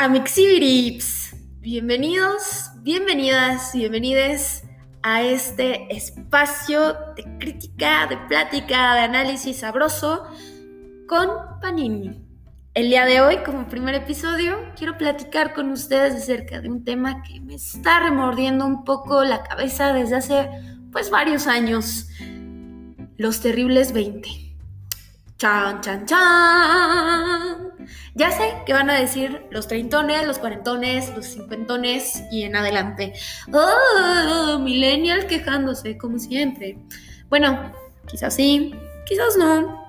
Amixibirips, bienvenidos, bienvenidas, bienvenides a este espacio de crítica, de plática, de análisis sabroso con Panini. El día de hoy, como primer episodio, quiero platicar con ustedes acerca de un tema que me está remordiendo un poco la cabeza desde hace pues varios años. Los terribles 20. Chan, chan, chan. Ya sé que van a decir los treintones, los cuarentones, los cincuentones y en adelante. ¡Oh! Millennial quejándose, como siempre. Bueno, quizás sí, quizás no.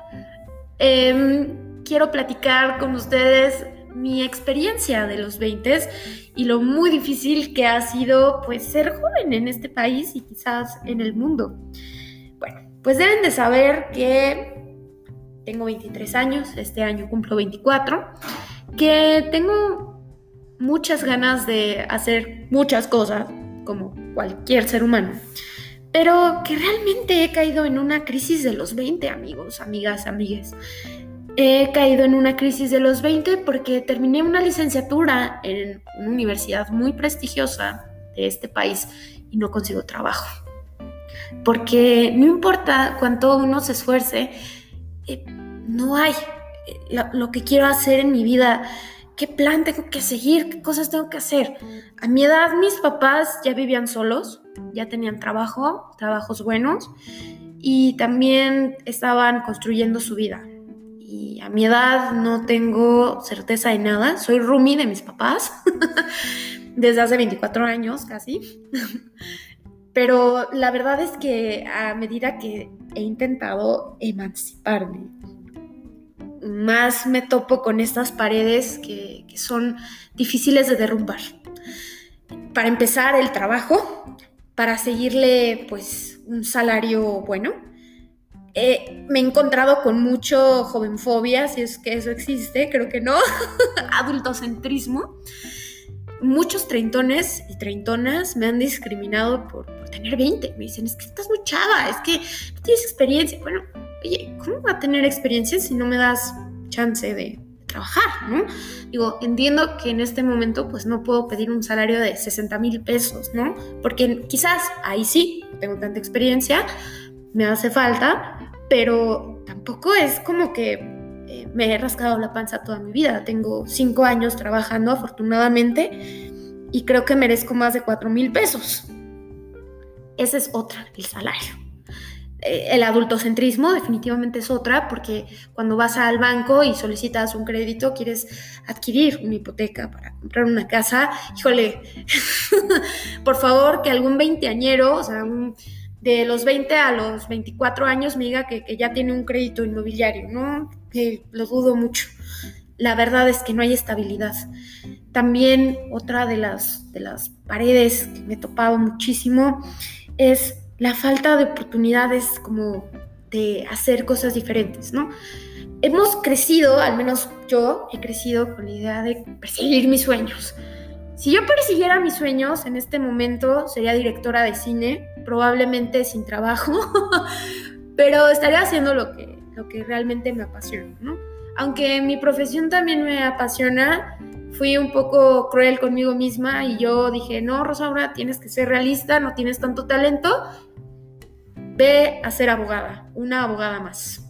Em, quiero platicar con ustedes mi experiencia de los 20 y lo muy difícil que ha sido pues ser joven en este país y quizás en el mundo. Bueno, pues deben de saber que tengo 23 años, este año cumplo 24, que tengo muchas ganas de hacer muchas cosas, como cualquier ser humano, pero que realmente he caído en una crisis de los 20, amigos, amigas, amigues. He caído en una crisis de los 20 porque terminé una licenciatura en una universidad muy prestigiosa de este país y no consigo trabajo. Porque no importa cuánto uno se esfuerce, eh, no hay eh, lo, que quiero hacer en mi vida, qué plan tengo que seguir, qué cosas tengo que hacer. A mi edad mis papás ya vivían solos, ya tenían trabajo, trabajos buenos y también estaban construyendo su vida. Y a mi edad no tengo certeza de nada, soy roomie de mis papás desde hace 24 años casi. Pero la verdad es que a medida que he intentado emanciparme, más me topo con estas paredes que, son difíciles de derrumbar. Para empezar, el trabajo, para seguirle pues un salario bueno. me he encontrado con mucho jovenfobia, si es que eso existe, creo que no, adultocentrismo. Muchos treintones y treintonas me han discriminado por, tener 20. Me dicen, es que estás muy chava, es que no tienes experiencia. Bueno, oye, ¿cómo va a tener experiencia si no me das chance de trabajar, ¿no? Digo, entiendo que en este momento pues no puedo pedir un salario de 60 mil pesos, ¿no? Porque quizás ahí sí, tengo tanta experiencia, me hace falta, pero tampoco es como que eh, me he rascado la panza toda mi vida. Tengo cinco años trabajando afortunadamente y creo que merezco más de 4 mil pesos. Esa es otra, el salario. Eh, el adultocentrismo definitivamente es otra, porque cuando vas al banco y solicitas un crédito, quieres adquirir una hipoteca para comprar una casa, híjole, por favor, que algún veinteañero, o sea, de los 20 a los 24 años me diga que, ya tiene un crédito inmobiliario, ¿no? Que lo dudo mucho. La verdad es que no hay estabilidad. También otra de las, de las paredes que me he topado muchísimo es la falta de oportunidades como de hacer cosas diferentes, ¿no? Hemos crecido, al menos yo he crecido con la idea de perseguir mis sueños. Si yo persiguiera mis sueños en este momento sería directora de cine, probablemente sin trabajo, pero estaría haciendo lo que, lo que realmente me apasiona, ¿no? Aunque mi profesión también me apasiona, fui un poco cruel conmigo misma y yo dije, no, Rosaura, tienes que ser realista, no tienes tanto talento ve a ser abogada, una abogada más.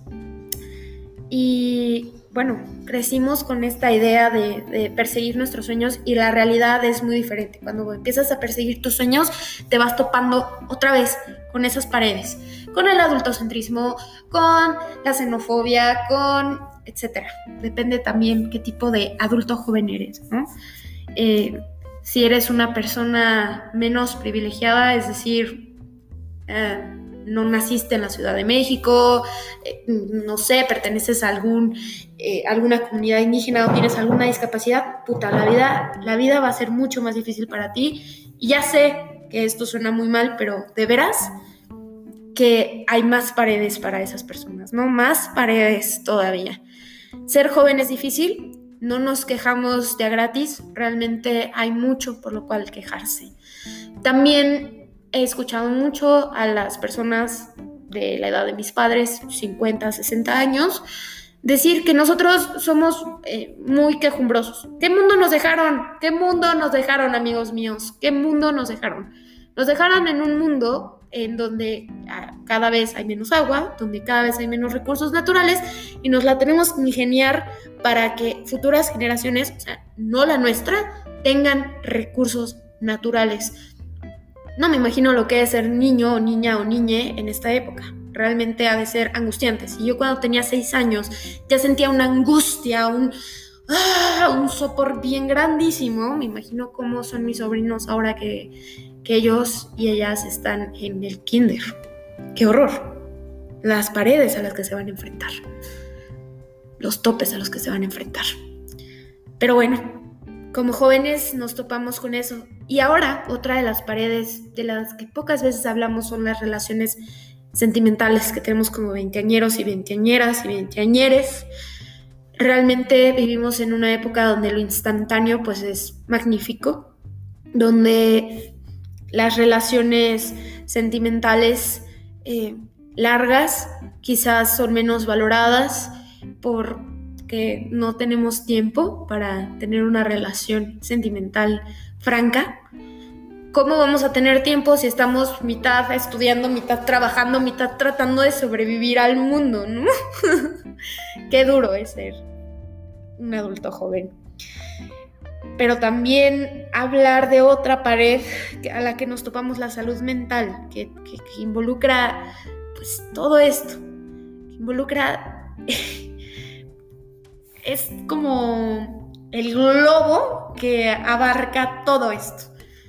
Y bueno, crecimos con esta idea de, perseguir nuestros sueños y la realidad es muy diferente. Cuando empiezas a perseguir tus sueños, te vas topando otra vez con esas paredes, con el adultocentrismo, con la xenofobia, con etcétera. Depende también qué tipo de adulto joven eres, eh, si eres una persona menos privilegiada, es decir, eh, no naciste en la Ciudad de México, eh, no sé, perteneces a algún, eh, alguna comunidad indígena o tienes alguna discapacidad, puta, la vida, la vida va a ser mucho más difícil para ti. Y ya sé que esto suena muy mal, pero de veras que hay más paredes para esas personas, ¿no? Más paredes todavía. Ser joven es difícil, no nos quejamos de gratis, realmente hay mucho por lo cual quejarse. También he escuchado mucho a las personas de la edad de mis padres, 50, 60 años, decir que nosotros somos eh, muy quejumbrosos. ¿Qué mundo nos dejaron? ¿Qué mundo nos dejaron, amigos míos? ¿Qué mundo nos dejaron? Nos dejaron en un mundo en donde ah, cada vez hay menos agua, donde cada vez hay menos recursos naturales y nos la tenemos que ingeniar para que futuras generaciones, o sea, no la nuestra, tengan recursos naturales. No me imagino lo que es ser niño o niña o niñe en esta época. Realmente ha de ser angustiante. Si yo cuando tenía seis años ya sentía una angustia, un, ah, un sopor bien grandísimo, me imagino cómo son mis sobrinos ahora que, que ellos y ellas están en el kinder. ¡Qué horror! Las paredes a las que se van a enfrentar. Los topes a los que se van a enfrentar. Pero bueno, como jóvenes nos topamos con eso. Y ahora otra de las paredes de las que pocas veces hablamos son las relaciones sentimentales que tenemos como veinteañeros y veinteañeras y veinteañeres. Realmente vivimos en una época donde lo instantáneo pues es magnífico, donde las relaciones sentimentales eh, largas quizás son menos valoradas por que no tenemos tiempo para tener una relación sentimental franca. ¿Cómo vamos a tener tiempo si estamos mitad estudiando, mitad trabajando, mitad tratando de sobrevivir al mundo. Qué duro es ser un adulto joven. Pero también hablar de otra pared a la que nos topamos la salud mental, que, que involucra pues todo esto, que involucra es como el globo que abarca todo esto.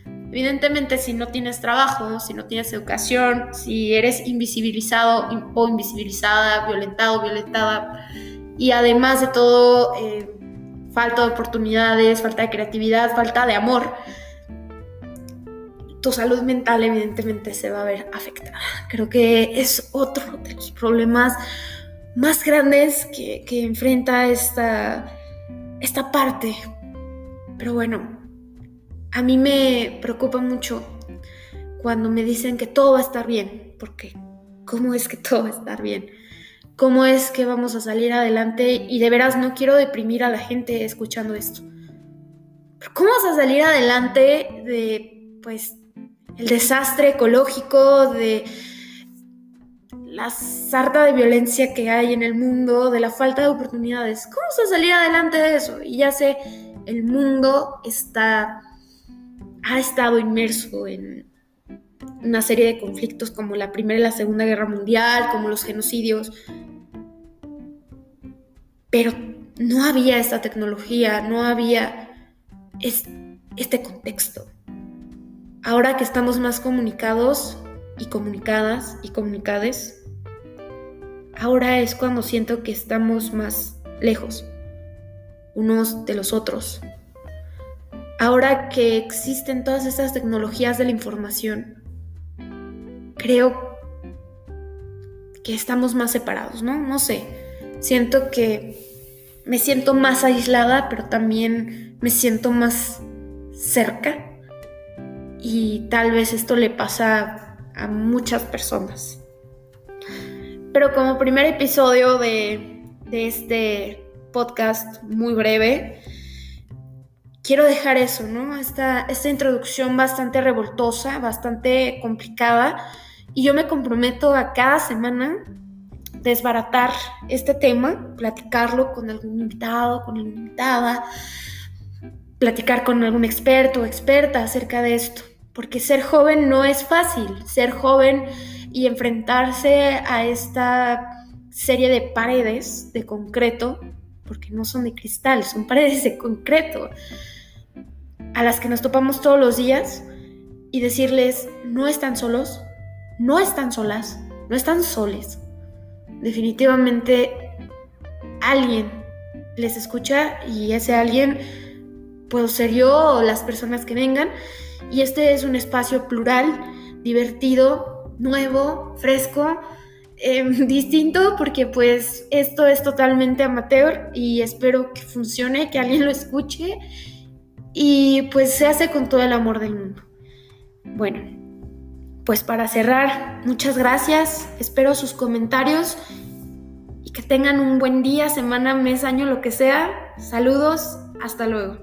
Evidentemente, si no tienes trabajo, si no tienes educación, si eres invisibilizado o invisibilizada, violentado, violentada, y además de todo, eh, falta de oportunidades, falta de creatividad, falta de amor, tu salud mental evidentemente se va a ver afectada. Creo que es otro de los problemas más grandes que, enfrenta esta, esta parte. Pero bueno, a mí me preocupa mucho cuando me dicen que todo va a estar bien, porque ¿cómo es que todo va a estar bien? ¿Cómo es que vamos a salir adelante? Y de veras no quiero deprimir a la gente escuchando esto. ¿cómo vas a salir adelante de, pues, el desastre ecológico, de la sarta de violencia que hay en el mundo, de la falta de oportunidades. ¿Cómo se salir adelante de eso? Y ya sé, el mundo está, ha estado inmerso en una serie de conflictos como la Primera y la Segunda Guerra Mundial, como los genocidios. Pero no había esta tecnología, no había este contexto. Ahora que estamos más comunicados y comunicadas y comunicades, ahora es cuando siento que estamos más lejos unos de los otros. Ahora que existen todas estas tecnologías de la información, creo que estamos más separados, ¿no? No sé, siento que me siento más aislada, pero también me siento más cerca. Y tal vez esto le pasa a muchas personas. Pero como primer episodio de, este podcast muy breve, quiero dejar eso, ¿no? Esta, esta introducción bastante revoltosa, bastante complicada, y yo me comprometo a cada semana desbaratar este tema, platicarlo con algún invitado, con alguna invitada, platicar con algún experto o experta acerca de esto, porque ser joven no es fácil, ser joven y enfrentarse a esta serie de paredes de concreto, porque no son de cristal, son paredes de concreto, a las que nos topamos todos los días y decirles, no están solos, no están solas, no están soles. Definitivamente alguien les escucha y ese alguien puedo ser yo o las personas que vengan. Y este es un espacio plural, divertido, nuevo, fresco, em, distinto, porque pues esto es totalmente amateur y espero que funcione, que alguien lo escuche y pues se hace con todo el amor del mundo. Bueno, pues para cerrar, muchas gracias, espero sus comentarios y que tengan un buen día, semana, mes, año, lo que sea. Saludos, hasta luego.